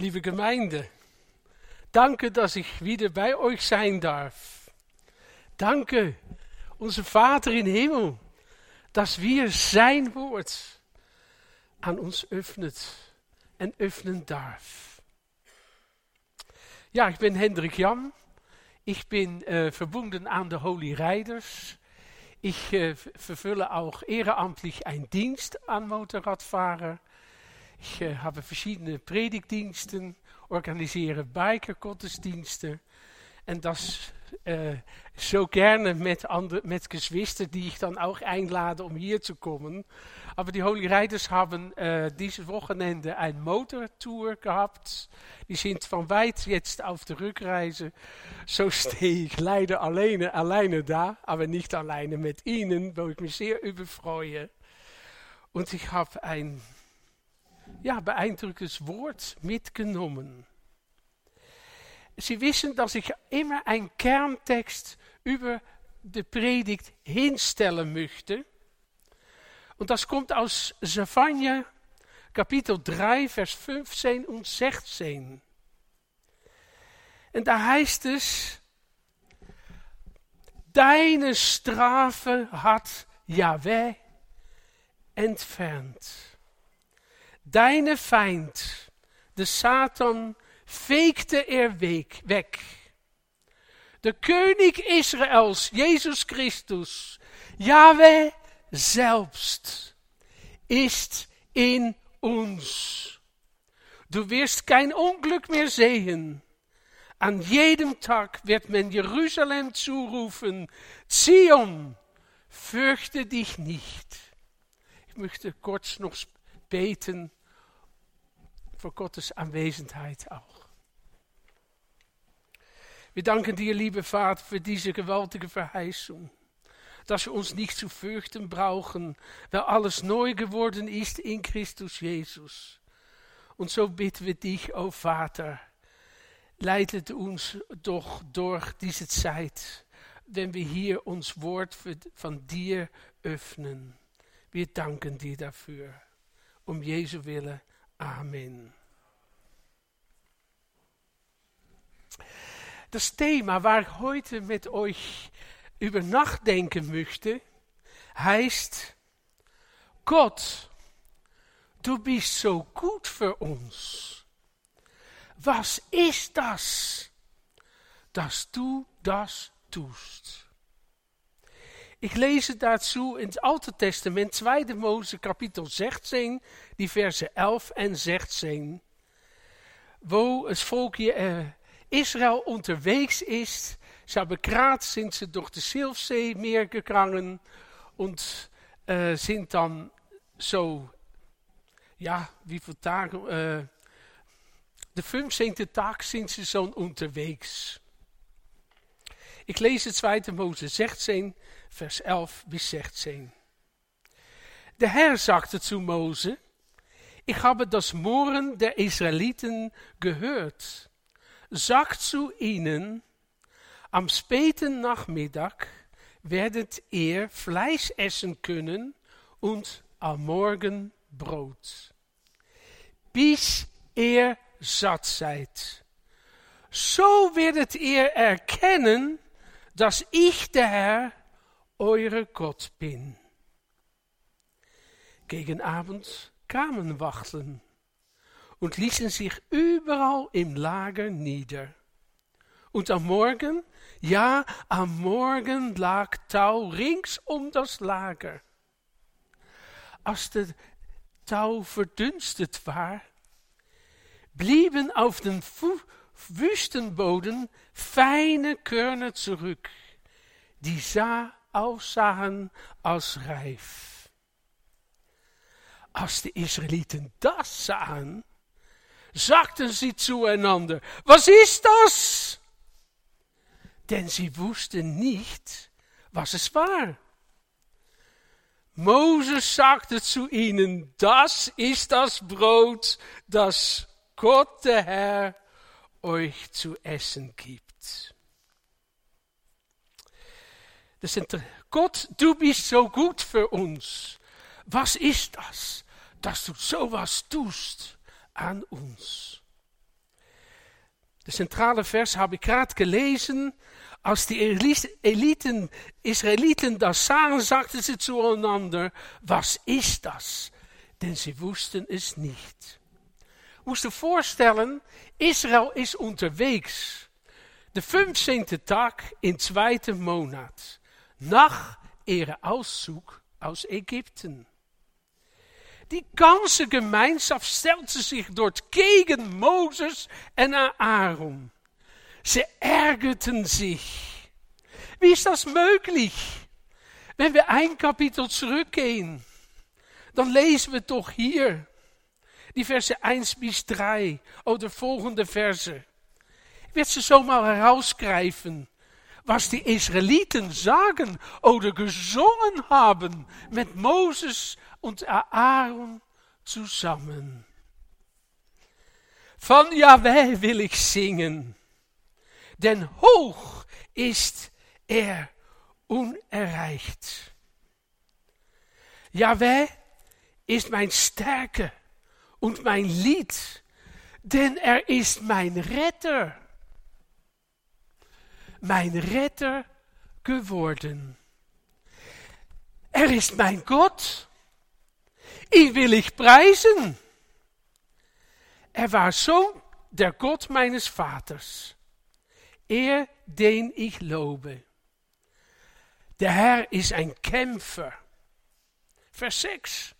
liebe Gemeinde. Danke, dass ich wieder bei euch sein darf. Danke, unser Vater im Himmel, dass wir sein Wort an uns öffnet en öffnen darf. Ja, ich bin Hendrik Jan. Ich bin äh, verbunden an der Holy Riders. Ich äh, verfülle auch ehrenamtlich einen Dienst an Motorradfahrer. Ich äh, habe verschiedene Predigtdiensten, organisiere Bikergottesdiensten. En das äh, so gerne mit, andere, Geschwistern, die ich dann auch einlade, um hier zu kommen. Aber die Holy Riders haben äh, dieses Wochenende ein Motortour gehabt. Die sind von weit jetzt auf der Rückreise. So stehe ich leider alleine, alleine da, aber nicht alleine mit ihnen, ich mich sehr über freue. Und ich habe ein ja, beeindruckendes Wort mitgenommen. Sie wissen, dass ich immer einen Kerntext über die Predigt hinstellen möchte. Und das kommt aus Zephania, Kapitel 3, Vers 15 und 16. Und da heißt es, Deine Strafe hat Yahweh entfernt. Deine Feind, de Satan, veegde er weg. De König Israels, Jesus Christus, Yahweh selbst, ist in uns. Du wirst kein Unglück mehr sehen. An jedem Tag wird man Jerusalem zurufen, Zion, fürchte dich nicht. Ich möchte kurz noch beten voor Gottes aanwezendheid auch. Wir danken dir, liebe Vater, für diese gewaltige Verheißung, dass wir uns nicht zu fürchten brauchen, weil alles neu geworden ist in Christus Jesus. Und so bitten wir dich, o oh Vater, leitet uns doch durch diese Zeit, wenn wir hier uns Wort von dir öffnen. Wir danken dir dafür. Um Jesu willen. Amen. Das Thema, waar ich heute mit euch über nachdenken möchte, heißt, Gott, du bist so gut für uns. Was ist das, dass du das tust? Ich lese dazu in het Alte Testament, 2 Mose kapitel 16, die versen 11 en 16. Wo het volkje uh, Israel unterwegs ist. Sie haben gerade sind sie durch das Silfseemeer gegangen und äh, sind dann ja, wie viele Tage, äh, de 15. Tag sind sie schon unterwegs. Ich lese 2. Mose 16, Vers 11 bis 16. Der Herr sagte zu Mose, ich habe das Mohren der Israeliten gehört. Sagt zu ihnen, am späten Nachmittag werdet ihr Fleisch essen können und am Morgen Brot. Bis ihr satt seid. So werdet ihr erkennen, dass ich der Herr eure Gott bin. Gegen Abend kamen Wachteln und ließen sich überall im Lager nieder. Und am Morgen, ja, am Morgen lag Tau rings um das Lager. Als der Tau verdunstet war, blieben auf den Wüstenboden feine Körner zurück, die sah aussahen als reif. Als de Israëlieten dat sahen, sagten sie zueinander, was ist das? Denn sie wussten nicht, was es war. Moses sagte zu ihnen, das ist das Brot, das Gott der Herr euch zu essen gibt. Sind, Gott, du bist so gut für uns. Was ist das, dass du sowas tust an uns? De centrale vers habe ich gerade gelesen. Als die Eliten, Israeliten das sahen, sagten sie zueinander, was ist das? Denn sie wussten es nicht. Moest je voorstellen, Israël is unterwegs. De 15e Tag in zweite Monat. Nach ihrer Auszug aus Ägypten. Die ganze Gemeinschaft stellte sich dort gegen Moses en Aaron. Sie ärgerten sich. Wie ist das möglich? Wenn wir ein Kapitel zurückgehen, dann lesen wir doch hier die Verse 1 bis 3 oder folgende Verse. Ich werde so mal herausgreifen, was die Israeliten sagen oder gesungen haben mit Moses und Aaron zusammen. Von Yahweh will ich singen, denn hoch ist er unerreicht. Yahweh ist mein Stärke und mein Lied, denn er ist mein Retter. Mein Retter geworden. Er ist mein Gott. Ihn will preisen. Er war Sohn der Gott meines Vaters. Er, den ich lobe. Der Herr ist ein Kämpfer. Vers 6.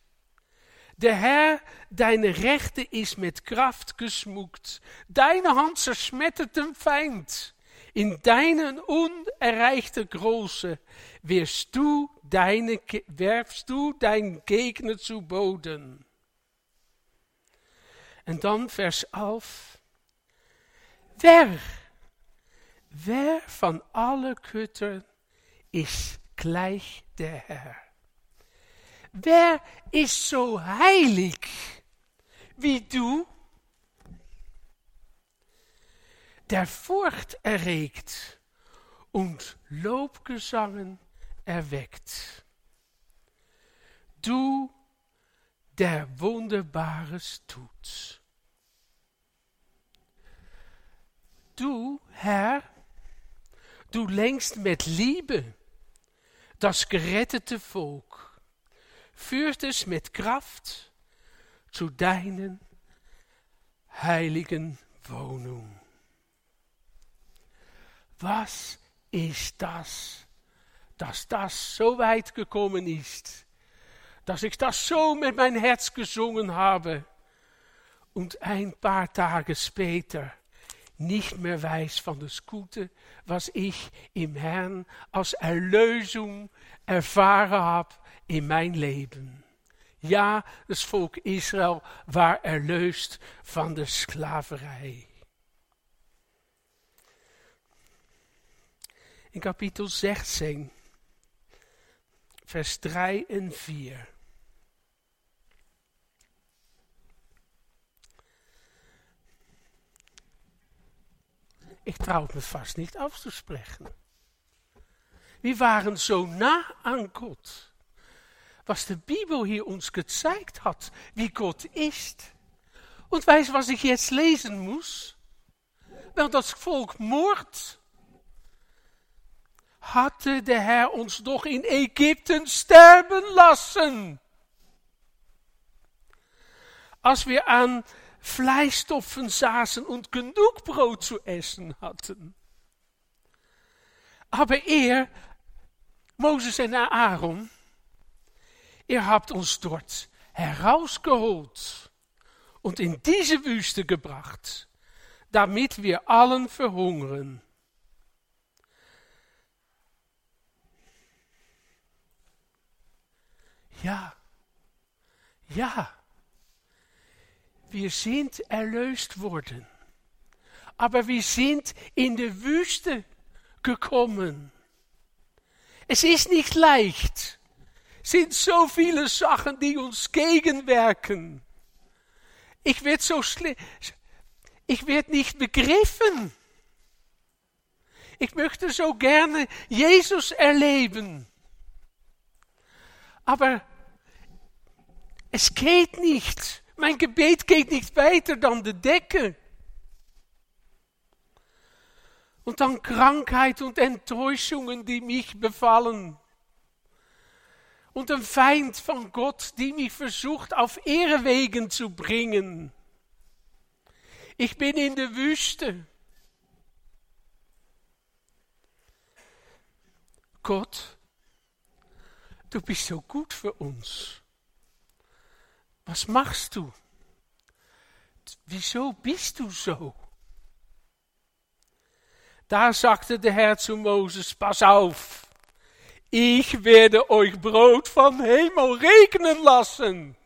Der Herr, deine Rechte ist mit Kraft geschmuckt. Deine Hand zerschmettert den Feind. In deinen unerreichten Große wirst du deine, werfst du deinen Gegner zu Boden. Und dann Vers 11. Wer, wer van alle Göttern ist gleich der Herr? Wer ist so heilig wie du? Der Furcht erregt und Lobgesangen erweckt. Du, der Wunderbares tut. Du, Herr, du lenkst mit Liebe das gerettete Volk führt es mit Kraft zu deinen heiligen Wohnung. Was ist das, dass das so weit gekommen ist, dass ich das so mit mein Herz gesungen habe und ein paar Tage später nicht mehr weiß von das Gute, was ich im Herrn als Erlösung erfahren habe in mijn leven. Ja, het volk Israël war erlöst van de sklaverij. In kapitel 16, vers 3 en 4. Ik trouw me vast niet af te spreken. Wie waren zo na aan God? was de Bibel hier uns gezeigt hat, wie Gott ist. Und weißt was ich jetzt lesen muss? Wel, das Volk Mord hatte der Herr uns doch in Ägypten sterben lassen. Als wir an Fleischstoffen saßen und genug Brot zu essen hatten. Aber er, Moses en Aaron, ihr habt uns dort herausgeholt und in diese Wüste gebracht, damit wir allen verhungern. Ja, ja, wir sind erlöst worden, aber wir sind in die Wüste gekommen. Es ist nicht leicht sind so viele Sachen, die uns gegenwerken. Ich werde so ich werde nicht begriffen. Ich möchte so gerne Jesus erleben. Aber es geht nicht. Mein Gebet geht nicht weiter dan de Decke. Und dann Krankheit und Enttäuschungen, die mich befallen. Und ein Feind von Gott, die mich versucht, auf Irrwegen zu bringen. Ich bin in der Wüste. Gott, du bist so gut für uns. Was machst du? Wieso bist du so? Da sagte der Herr zu Moses, pass auf, ich werde euch Brot vom Himmel regnen lassen.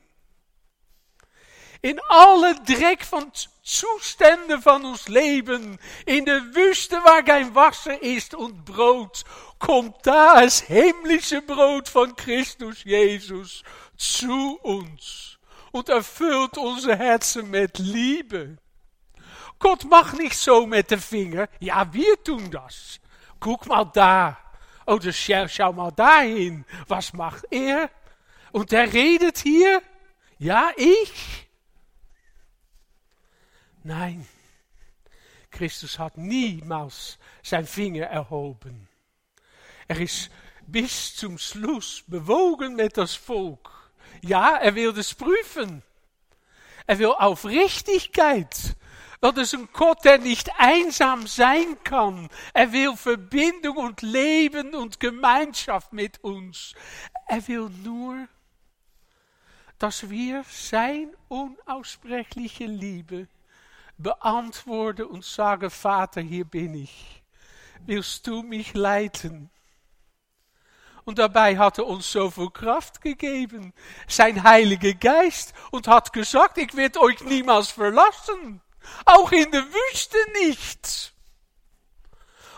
In alle Dreck von Zuständen von ons Leben, in der Wüste, waar kein Wasser ist und Brot, kommt das himmlische Brot von Christus Jesus zu uns und erfüllt unsere Herzen mit Liebe. Gott macht nicht so mit dem Finger. Ja, wir tun das. Guck mal da. Oder schau, schau mal dahin. Was macht er? Und er redet hier. Ja, ich. Nein. Christus hat niemals zijn Finger erhoben. Er is bis zum Schluss bewogen met das Volk. Ja, er wil das prüfen. Er will Aufrichtigkeit. Dat is een Gott, der nicht einsam sein kann. Er will Verbindung und Leben und Gemeinschaft mit uns. Er will nur, dass wir sein unaussprechliche Liebe beantworten und sagen, Vater, hier bin ich. Willst du mich leiten? Und dabei hat er uns zoveel Kraft gegeben, sein Heiliger Geist, und hat gesagt, ich werde euch niemals verlassen, auch in der Wüste nicht.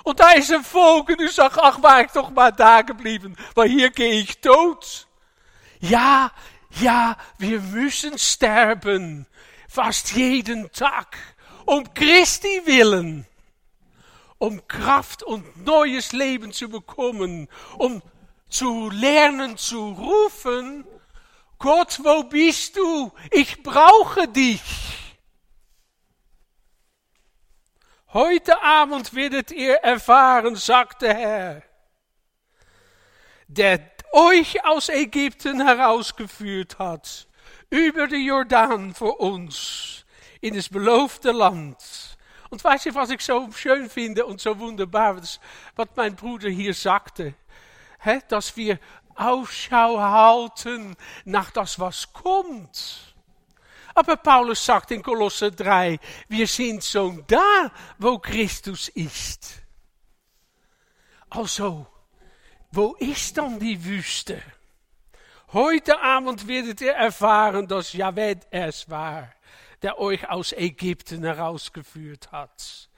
Und da ist ein Volk und ich sag, ach, war ich doch mal da geblieben, weil hier gehe ich tot. Ja, ja, wir müssen sterben, fast jeden Tag, um Christi willen, um Kraft und neues Leben zu bekommen, um zu lernen zu rufen, Gott, wo bist du? Ich brauche dich. Heute Abend werdet ihr erfahren, sagt der Herr, der euch aus Ägypten herausgeführt hat, über den Jordan für uns, in das beloofde Land. Und weißt du, was ich so schön finde und so wunderbar, was mein Bruder hier sagte? Dass wir Ausschau halten nach das, was kommt. Aber Paulus sagt in Kolosse 3, wir sind schon da, wo Christus ist. Also, wo ist dann die Wüste? Heute Abend werdet ihr erfahren, dass Jahweh es war, der euch aus Ägypten herausgeführt hat.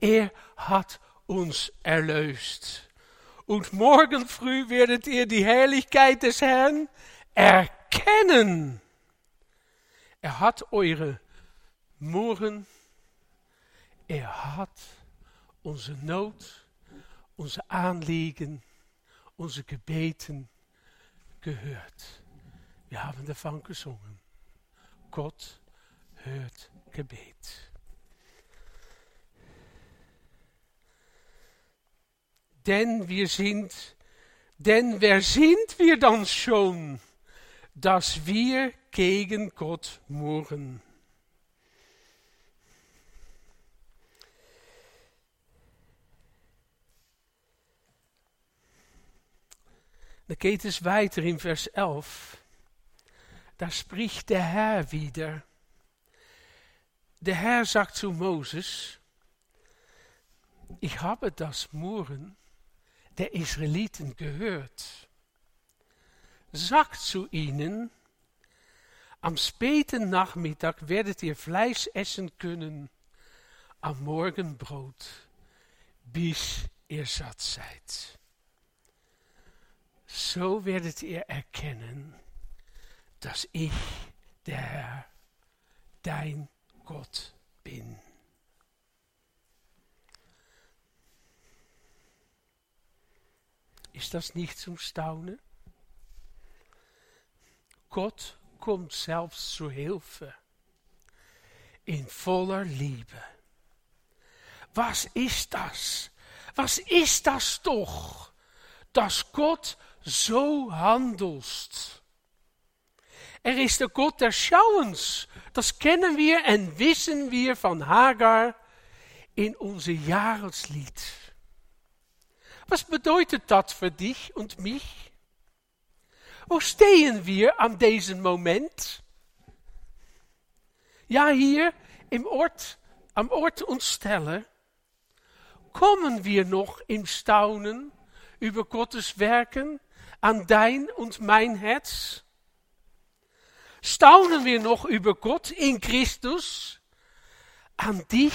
Er hat uns erlöst. Und morgen früh werdet ihr die Herrlichkeit des Herrn erkennen. Er hat eure Murren, er hat onze Not, onze Anliegen, onze Gebeten gehört. Wir haben davon gesungen. Gott hört Gebet. Denn wir sind, denn wer sind wir dann schon, dass wir gegen Gott murren? Da geht weiter in Vers 11. Da spricht der Herr wieder. Der Herr sagt zu Moses, ich habe das Murren der Israeliten gehört. Sagt zu ihnen, am späten Nachmittag werdet ihr Fleisch essen können, am Morgen Brot, bis ihr satt seid. So werdet ihr erkennen, dass ich, der Herr, dein Gott bin. Ist das nicht zum Staunen? Gott kommt selbst zu Hilfe in voller Liebe. was ist das? Was ist das doch, dass Gott so handelt? Er ist der Gott des Schauens. Das kennen wir und wissen wir von Hagar in unser Jahreslied. Was bedeutet das für dich und mich? Wo stehen wir an diesem Moment? Ja, hier im Ort, am Ort uns stellen, kommen wir noch im Staunen über Gottes Werken an dein und mein Herz? Staunen wir noch über Gott in Christus, an dich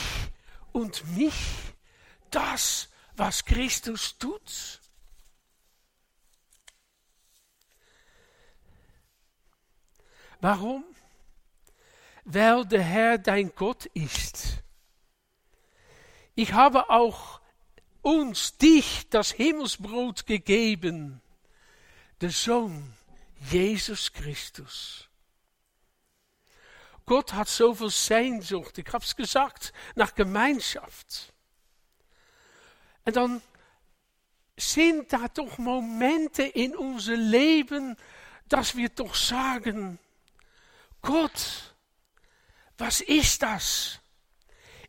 und mich, das, was Christus tut? Warum? Weil der Herr dein Gott ist. Ich habe auch uns, dich, das Himmelsbrot gegeben, der Sohn Jesus Christus. Gott hat zoveel Sehnsucht, ich habe es gesagt, nach Gemeinschaft. Und dann sind da doch Momente in unser Leben, dass wir doch sagen, Gott, was ist das?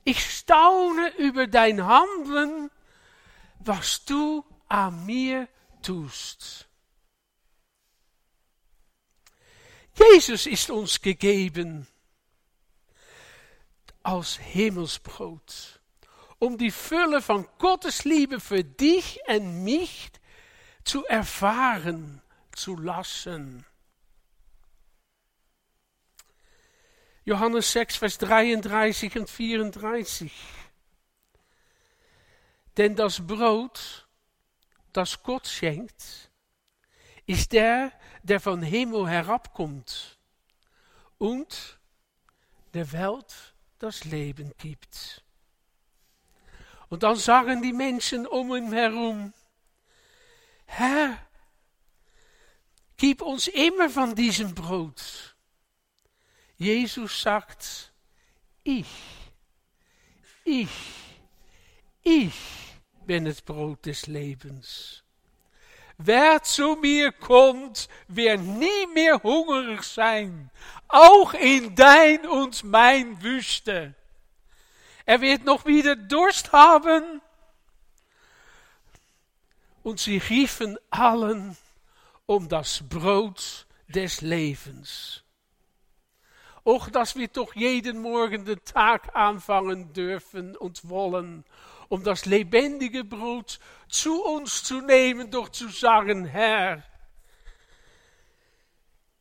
Ich staune über dein Handeln, was du an mir tust. Jesus ist uns gegeben als Himmelsbrot, um die Fülle von Gottes Liebe für dich und mich zu erfahren zu lassen. Johannes 6, Vers 33 und 34. Denn das Brot, das Gott schenkt, ist der, der von Himmel herabkommt und der Welt das Leben gibt. Und dann sagen die Menschen um ihn herum, Herr, gib uns immer von diesem Brot. Jesus sagt, ich, ich, ich bin das Brot des Lebens. Wer zu mir kommt, wird nie mehr hungrig sein, auch in dein und mein Wüste. Er wird noch wieder Durst haben. Und sie riefen allen um das Brot des Lebens. Och, dass wir doch jeden Morgen den Tag anfangen dürfen und wollen, um das lebendige Brot zu uns zu nehmen, doch zu sagen, Herr,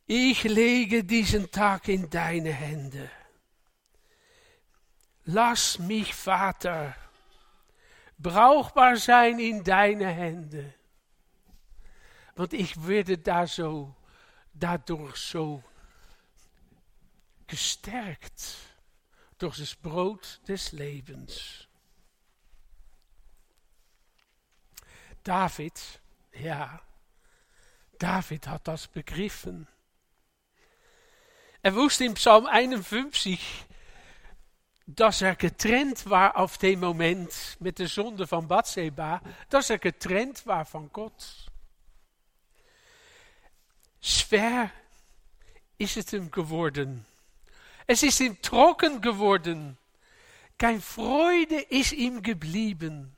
ich lege diesen Tag in deine Hände. Lass mich, Vater, brauchbar sein in deine Hände. Want ich werde da so, dadurch so gestärkt durch das Brot des Lebens. David, ja, David hat das begriffen. Er wusste in Psalm 51, dass er getrennt war auf dem Moment mit de Sonde van Bathseba, dass er getrennt war van Gott. Schwer is het hem geworden. Es ist ihm trocken geworden. Kein Freude ist ihm geblieben.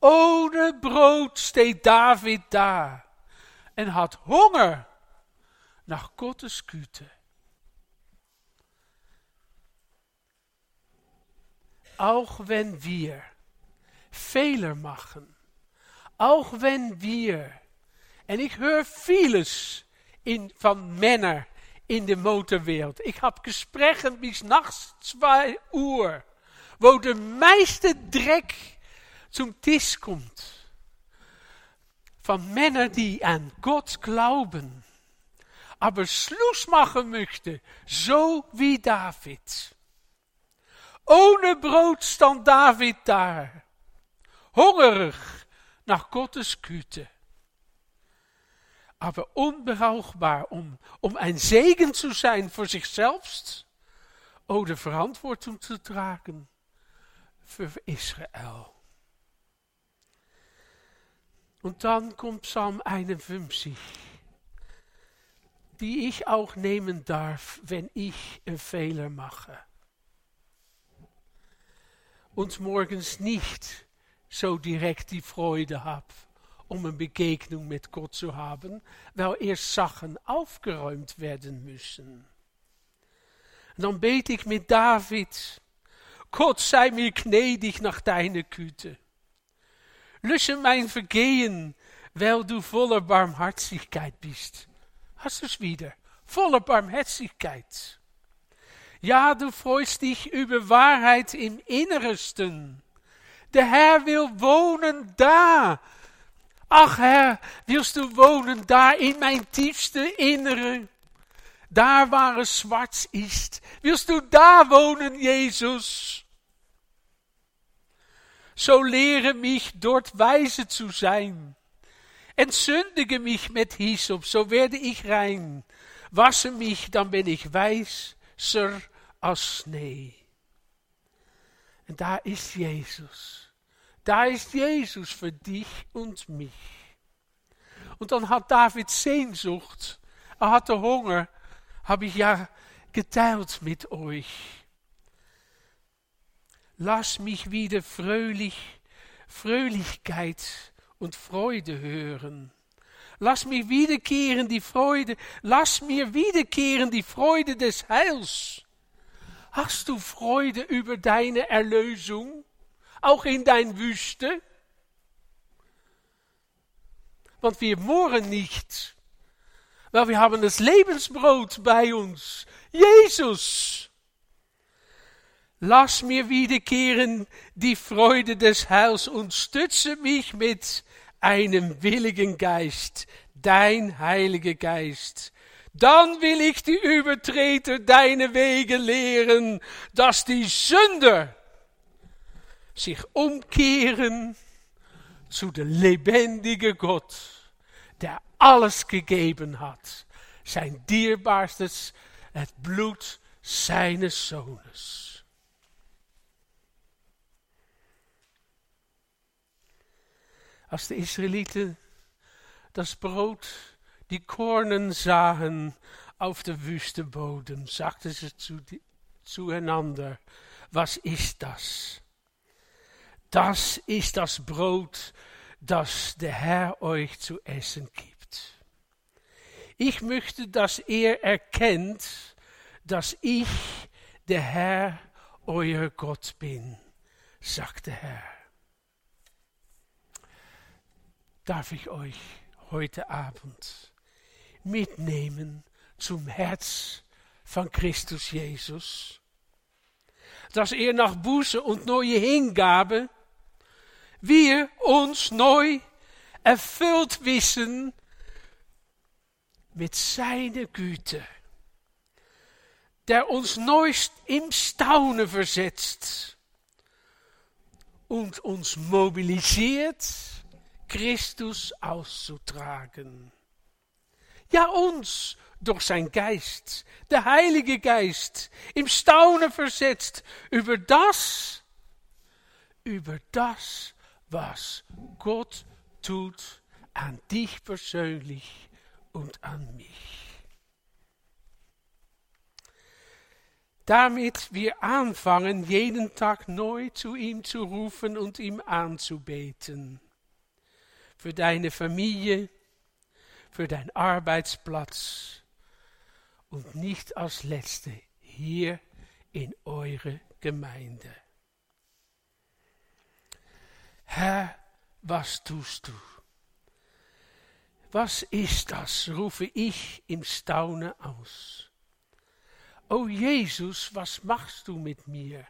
Ohne Brot steht David da en hat Hunger nach Gottes Güte. Auch wenn wir Fehler machen, auch wenn wir, en ich höre vieles in, van Männern in de motorwereld. Ik heb gesprekken bis nachts 2 uur, wo de meiste Dreck zum Tisch kommt. Von Männern, die an Gott glauben, aber Schluss machen möchten, so wie David. Ohne Brot stand David daar, hongerig nach Gottes Güte aber unbrauchbar, um, um ein Segen zu sein für sich selbst oder Verantwortung zu tragen. für Israel. Und dann kommt Psalm 51, die ich auch nehmen darf, wenn ich einen Fehler mache. Und morgens nicht so direkt die Freude habe, um eine Begegnung mit Gott zu haben, weil erst Sachen aufgeräumt werden müssen. Dann bete ich mit David, Gott sei mir gnädig nach deiner Güte. Lösche mein Vergehen, weil du voller Barmherzigkeit bist. Hast du es wieder? Voller Barmherzigkeit. Ja, du freust dich über Wahrheit im Innersten. Der Herr will wohnen da. Ach Herr, willst du wohnen da in mein tiefste Innere? Daar waar es schwarz ist. Willst du da wohnen, Jesus? So lehre mich, dort weise zu sein. Entsündige mich mit Hyssop, so werde ich rein. Wasche mich, dann bin ich weißer als Schnee. Und da ist Jesus. Da ist Jesus für dich und mich. Und dann hat David Sehnsucht. Er hatte Hunger. Habe ich ja geteilt mit euch. Lass mich wieder fröhlich, Fröhlichkeit und Freude hören. Lass mir wiederkehren die Freude, lass mir wiederkehren die Freude des Heils. Hast du Freude über deine Erlösung, auch in dein Wüste? Want wir mohren nicht, weil wir haben das Lebensbrot bei uns, Jesus. Lass mir wiederkehren die Freude des Heils und stütze mich mit einem willigen Geist, dein heiliger Geist. Dann will ich die Übertreter deine Wege lehren, dass die Sünder sich umkehren zu der lebendige Gott, der alles gegeben hat, sein dierbaarstes, het Blut seines Sohnes. als de Israëlieten das Brot, die Kornen sahen auf der Wüsteboden, sagten sie zu, zueinander, was ist das? Das ist das Brot, das der Herr euch zu essen gibt. Ich möchte, dass ihr erkennt, dass ich der Herr, euer Gott bin, sagt der Herr darf ich euch heute Abend mitnehmen zum Herz von Christus Jesus, dass er nach Buße und neue Hingabe wir uns neu erfüllt wissen mit seiner Güte, der uns neu im Staunen versetzt und uns mobilisiert Christus auszutragen. Ja, uns durch sein Geist, der Heilige Geist, im Staunen versetzt über das, über das, was Gott tut an dich persönlich und an mich. Damit wir anfangen, jeden Tag neu zu ihm zu rufen und ihm anzubeten für deine Familie, für deinen Arbeitsplatz und nicht als Letzte hier in eure Gemeinde. Herr, was tust du? Was ist das? rufe ich im Staune aus. O Jesus, was machst du mit mir?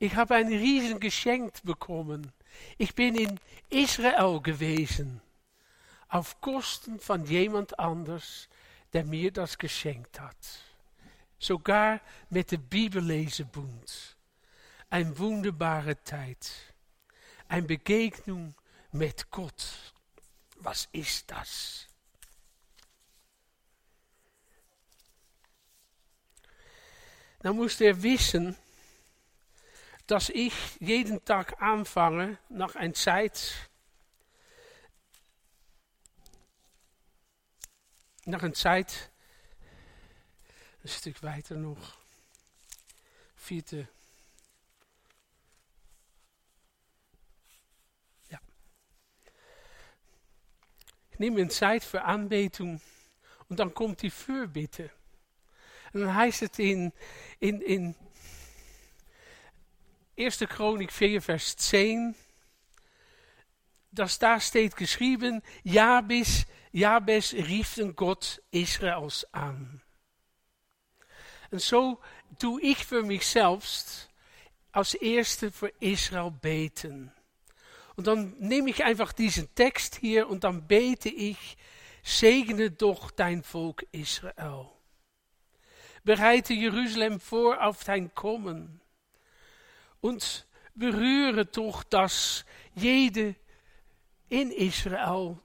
Ich habe ein Riesengeschenk bekommen. Ich bin in Israel gewesen, auf Kosten von jemand anders, der mir das geschenkt hat. Sogar mit der Bibellesebund. Eine wunderbare Zeit. Eine Begegnung mit Gott. Was ist das? Dan moest er wissen dass ich jeden Tag anfange, nach einer Zeit, nach einer Zeit, ein Stück weiter noch, vierte. Ja. Ich nehme eine Zeit für Anbetung und dann kommt die Fürbitte. Und dann heißt es in, in, in 1. Chronik 4, Vers 10, dass da steht geschrieben, Jabes, Jabes rief Gott Israels an. Und so doe für mich selbst als Erste für Israel beten. Und dann nehme ich einfach diesen Text hier und dann bete ich, segne doch dein Volk Israel. Bereite Jerusalem vor auf dein Kommen. Und berühre doch, dass jede in Israel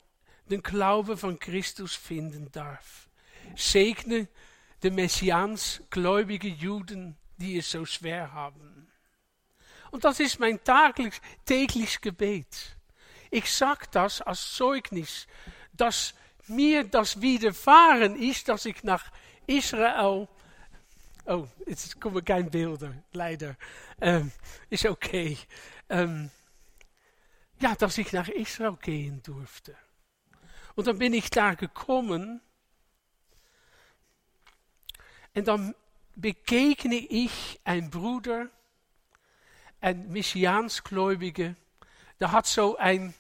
den Glaube von Christus finden darf. Segne de Messiaans gläubige Juden, die es so schwer haben. Und das ist mein täglich, täglich Gebet. Ich sag das als Zeugnis, dass mir das widerfahren ist, dass ich nach Israel Oh, jetzt kommen keine Bilder, leider. Ähm, ist okay. Ähm, ja, dass ich nach Israel gehen durfte. Und dann bin ich da gekommen. Und dann begegne ich ein Bruder, ein Messiaansgläubige, der hat so ein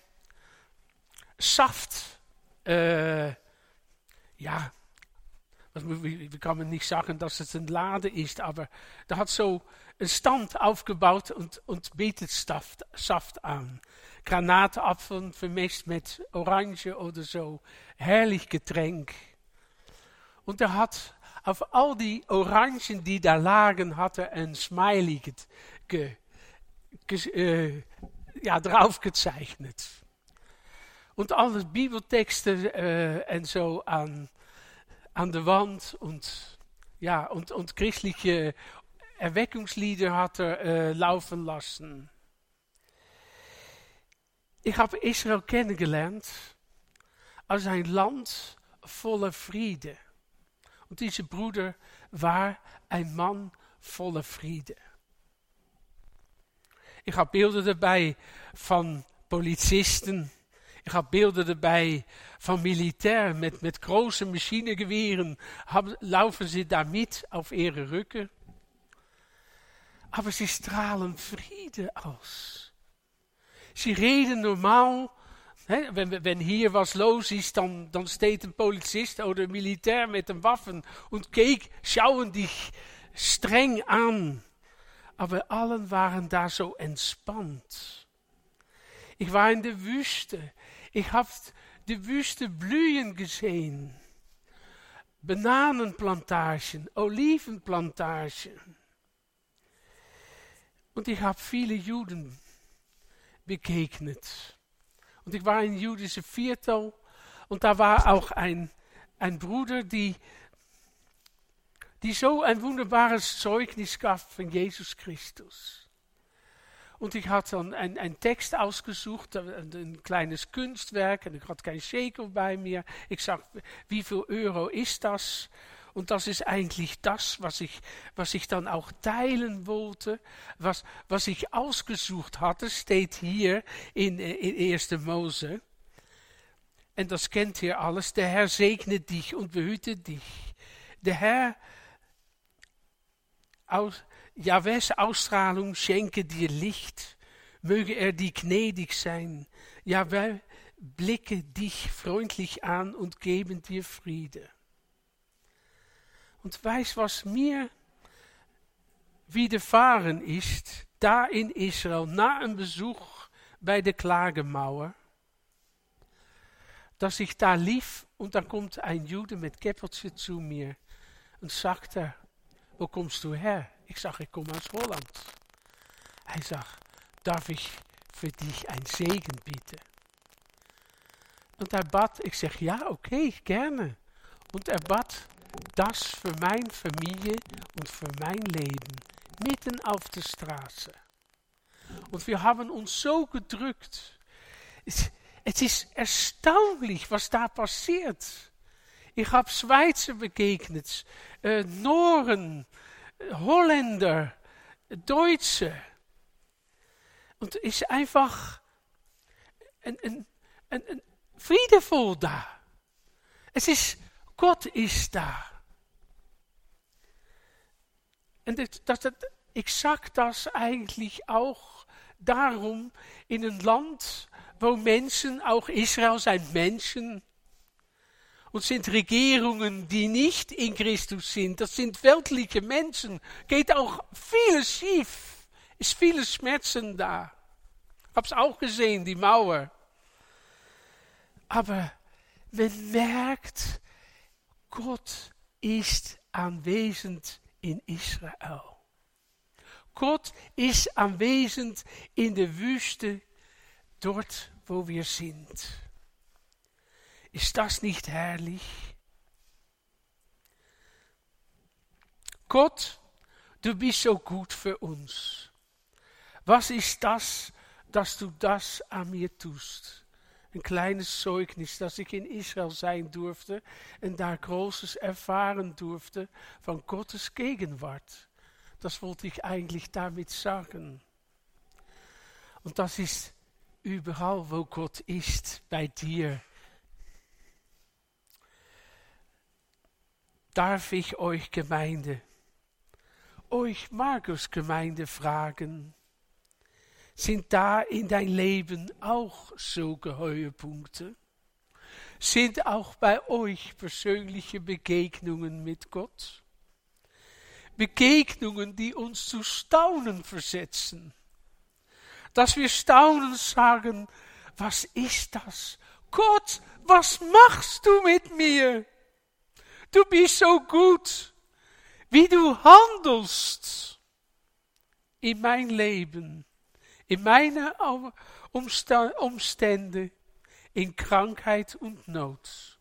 Saft, äh, ja, wie, kann man nicht sagen, dass es ein Lade ist, aber der hat so einen Stand aufgebaut und, und bietet Saft, Saft. Granatapfel vermischt mit Orange oder so. Herrlich Getränk. Und er hat auf all die Orangen, die da lagen, hat er ein Smiley ge, ge, äh, ja, drauf gezeichnet. Und alle Bibeltexten äh, und so an an der Wand und ja, und, und christliche Erweckungslieder hat er äh, laufen lassen. Ich habe Israel kennengelernt als ein Land voller Friede. Und dieser Bruder war ein Mann voller Friede. Ich habe Bilder dabei von Polizisten Ich habe Bilder dabei von Militär mit, mit großen Maschinengeweren. Haben, laufen sie da mit auf ihre Rücken. Aber sie strahlen Friede aus. Sie reden normaal. Hè, wenn, hier was los ist, dann, dann steht ein Polizist oder ein Militär mit Waffen und keek, schauen dich streng an. Aber allen waren da so entspannt. Ich war in der Wüste. Ich habe die Wüste blühen gesehen. Bananenplantagen, Olivenplantagen. Und ich habe viele Juden begegnet. Und ich war in jüdische Viertel und da war auch ein, ein Bruder, die, die so ein wunderbares Zeugnis gab von Jesus Christus. Und ich hatte dann ein, ein Text ausgesucht, ein, ein, kleines Kunstwerk, und ich hatte kein Shekel bei mir. Ich sag, wie viel Euro ist das? Und das ist eigentlich das, was ich, was ich dann auch teilen wollte, was, was ich ausgesucht hatte, steht hier in, in 1. Mose. Und das kennt ihr alles. Der Herr segne dich und behüte dich. Der Herr aus, Jahwes Ausstrahlung schenke dir Licht, möge er dir gnädig sein. Jahwe blicke dich freundlich an und geben dir Friede. Und weiß, was mir widerfahren ist, da in Israel, na einem Besuch bei der Klagemauer, dass ich da lief und dann kommt ein Jude mit Käppeltje zu mir und sagt er, wo kommst du her? Ich sag, ich komme aus Holland. Hij sagt, darf ich für dich ein Segen bieten? Und er bat, ich sag, ja, okay, gerne. Und er bat das für meine Familie und für mein Leben, mitten auf der Straße. Und wir haben uns so gedrückt. Es, ist erstaunlich, was da passiert. Ich habe Schweizer begegnet, äh, Noren, Holländer, Deutsche. Und es ist einfach ein, ein, ein, ein Friedevol da. Es Gott ist da. Und das, das, ich sage das eigentlich auch darum, in een Land, wo Menschen, auch Israel zijn Menschen, und sind Regierungen, die nicht in Christus sind. Das sind weltliche Menschen. Geht auch vieles schief. Ist vieles Schmerzen da. Hab's auch gesehen, die Mauer. Aber man merkt, Gott ist anwesend in Israel. Gott ist anwesend in der Wüste, dort wo wir sind. Ist das nicht herrlich? Gott, du bist so gut für uns. Was ist das, dass du das an mir tust? Ein kleines Zeugnis, dass ich in Israel sein durfte und da Großes erfahren durfte von Gottes Gegenwart. Das wollte ich eigentlich damit sagen. Und das ist überall, wo Gott ist, bei dir. Darf ich euch Gemeinde, euch Markus Gemeinde fragen, sind da in dein Leben auch so Geheuerpunkte? Sind auch bei euch persönliche Begegnungen mit Gott? Begegnungen, die uns zu Staunen versetzen. Dass wir staunen sagen, was ist das? Gott, was machst du mit mir? Du bist so gut, wie du handelst in mein Leben, in meine Umstände, in Krankheit und Not.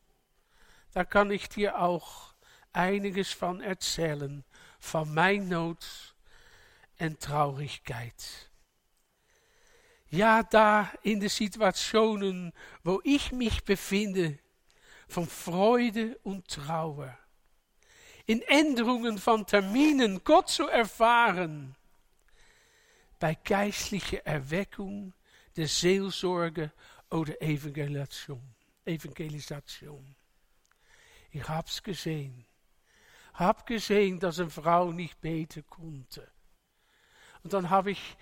Da kann ich dir auch einiges von erzählen van mijn nood en traurigkeit. Ja, da in de Situationen, wo ich mich befinde, von Freude und Trauer. In Änderungen von Terminen Gott zu erfahren. Bei geistlicher Erweckung, der Seelsorge oder Evangelisation. Evangelisation. Ich hab's gesehen. hab gesehen, dass eine Frau nicht beten konnte. Und dann habe ich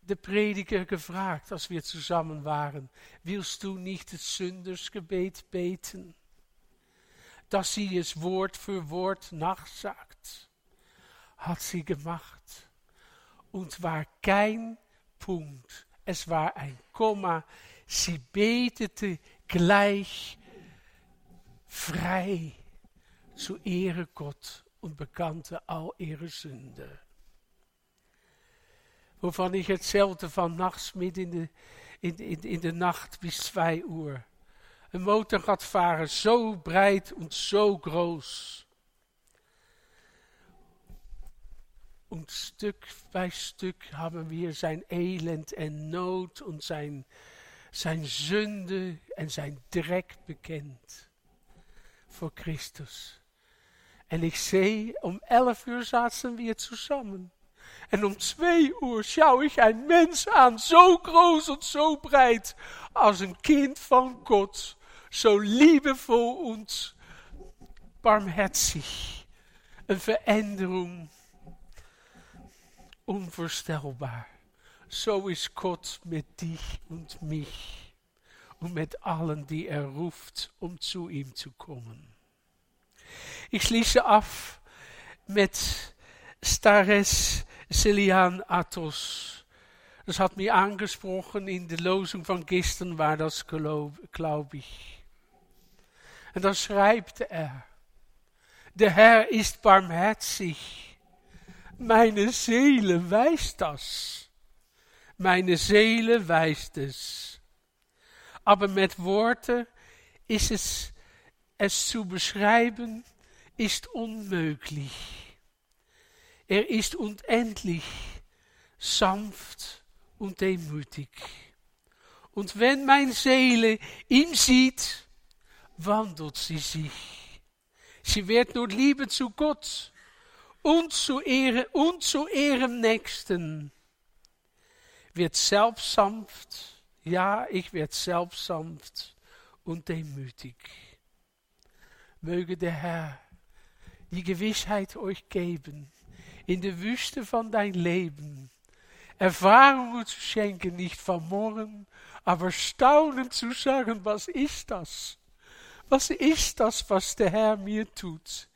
de Prediger gefragt, als wir zusammen waren, willst du nicht das Sündersgebet beten? Dass sie es Wort für Wort nachsagt. Hat sie gemacht. Und war kein Punkt, es war ein Komma, sie betete gleich frei zu Ehre Gott und bekannte all ihre Sünde. Wovon ich erzählte van nachts midden in de, in, in, in de Nacht bis zwei Uhr. Een Motorradfahrer so breit und so groß. Und Stück bei Stück haben wir sein Elend en und sein, sein Sünde en sein Dreck bekennt vor Christus. En ik zei, om elf uur zaten we zusammen. En om twee uur schau ich ein Mensch an, so groß und so breit, als ein Kind von Gott, so liebevoll und barmherzig. Een Veränderung, unvorstellbar. So ist Gott mit dich und mich und mit allen, die er ruft, um zu ihm zu kommen. Ich schließe af mit Stares Celian Athos. Das hat mich angesprochen in der Losung von gestern, war das, glaube glaub ich. Und dann schreibt er, der Herr ist barmherzig. Seele weiß das. Meine Seele weiß es. Aber mit Worten ist es, es zu beschreiben, ist unmöglich. Er ist unendlich sanft und demütig. Und wenn mein Seele ihn sieht, wandelt sie sich. Sie wird nur Liebe zu Gott und zu, Ehre, und zu ihrem Nächsten. Wird selbst sanft, ja, ich werde selbst sanft und demütig. Möge der Herr die Gewissheit euch geben, in der Wüste von dein Leben, Erfahrungen zu schenken, nicht von morgen, aber staunen zu sagen, was ist das? Was ist das, was der Herr mir tut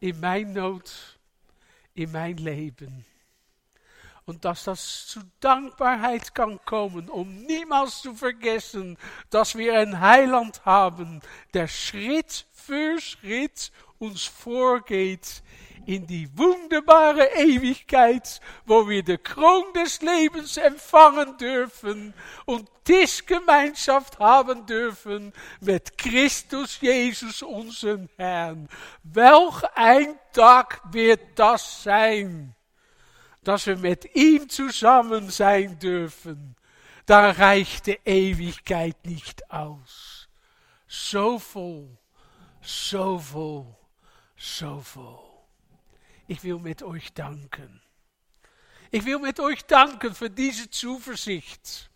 in mein Not, in mein Leben? Und dass das zu Dankbarkeit kann kommen, um niemals zu vergessen, dass wir einen Heiland haben, der Schritt für Schritt uns vorgeht in die wunderbare Ewigkeit, wo wir de Kron des Lebens empfangen dürfen und Tischgemeinschaft haben dürfen mit Christus Jesus, unseren Herrn. Welch ein Tag wird das sein, dass wir mit ihm zusammen sein dürfen. Da reicht die Ewigkeit nicht aus. So voll, so voll, so voll. Ich will mit euch danken. Ich will mit euch danken für diese Zuversicht.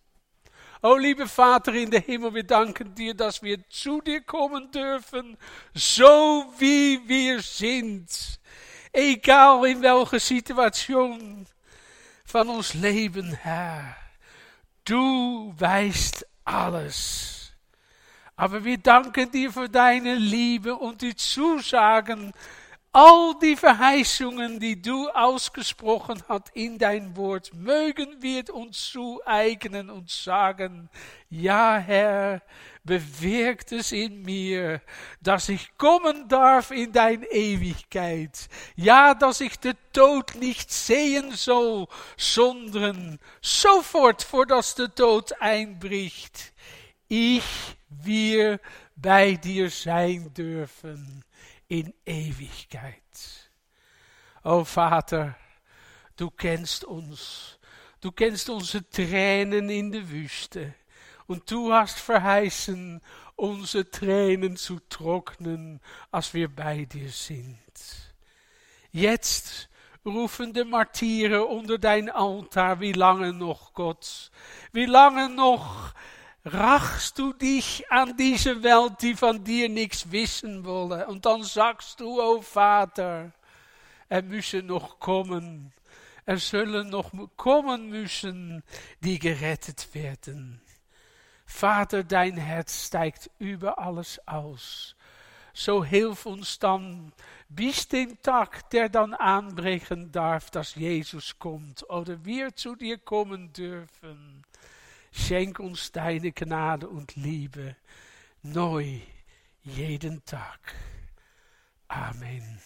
Oh, liebe Vater in der Himmel, wir danken dir, dass wir zu dir kommen dürfen, so wie wir sind. Egal in welche Situation van ons Leben, Herr. Du weißt alles. Aber wir danken dir für deine Liebe und die Zusagen, All die Verheißungen, die du ausgesprochen hast in dein Wort, mögen wir uns zueignen und sagen, ja Herr, bewirkt es in mir, dass ich kommen darf in dein Ewigkeit. Ja, dass ich den Tod nicht sehen soll, sondern sofort, vor dass der Tod einbricht, ich, wir bei dir sein dürfen in Ewigkeit. O Vater, du kennst uns, du kennst unsere Tränen in der Wüste und du hast verheißen, unsere Tränen zu trocknen, als wir bei dir sind. Jetzt rufen de Martiere unter dein Altar, wie lange noch, Gott? Wie lange noch rachst du dich an diese Welt, die von dir nichts wissen wolle. Und dann sagst du, oh Vater, er müsse noch kommen. Er sollen noch kommen müssen, die gerettet werden. Vater, dein Herz steigt über alles aus. So hilf uns dann bis den Tag, der dann aanbrechen darf, dass Jesus kommt oder wir zu dir kommen dürfen. Schenk uns deine Gnade und Liebe neu jeden Tag. Amen.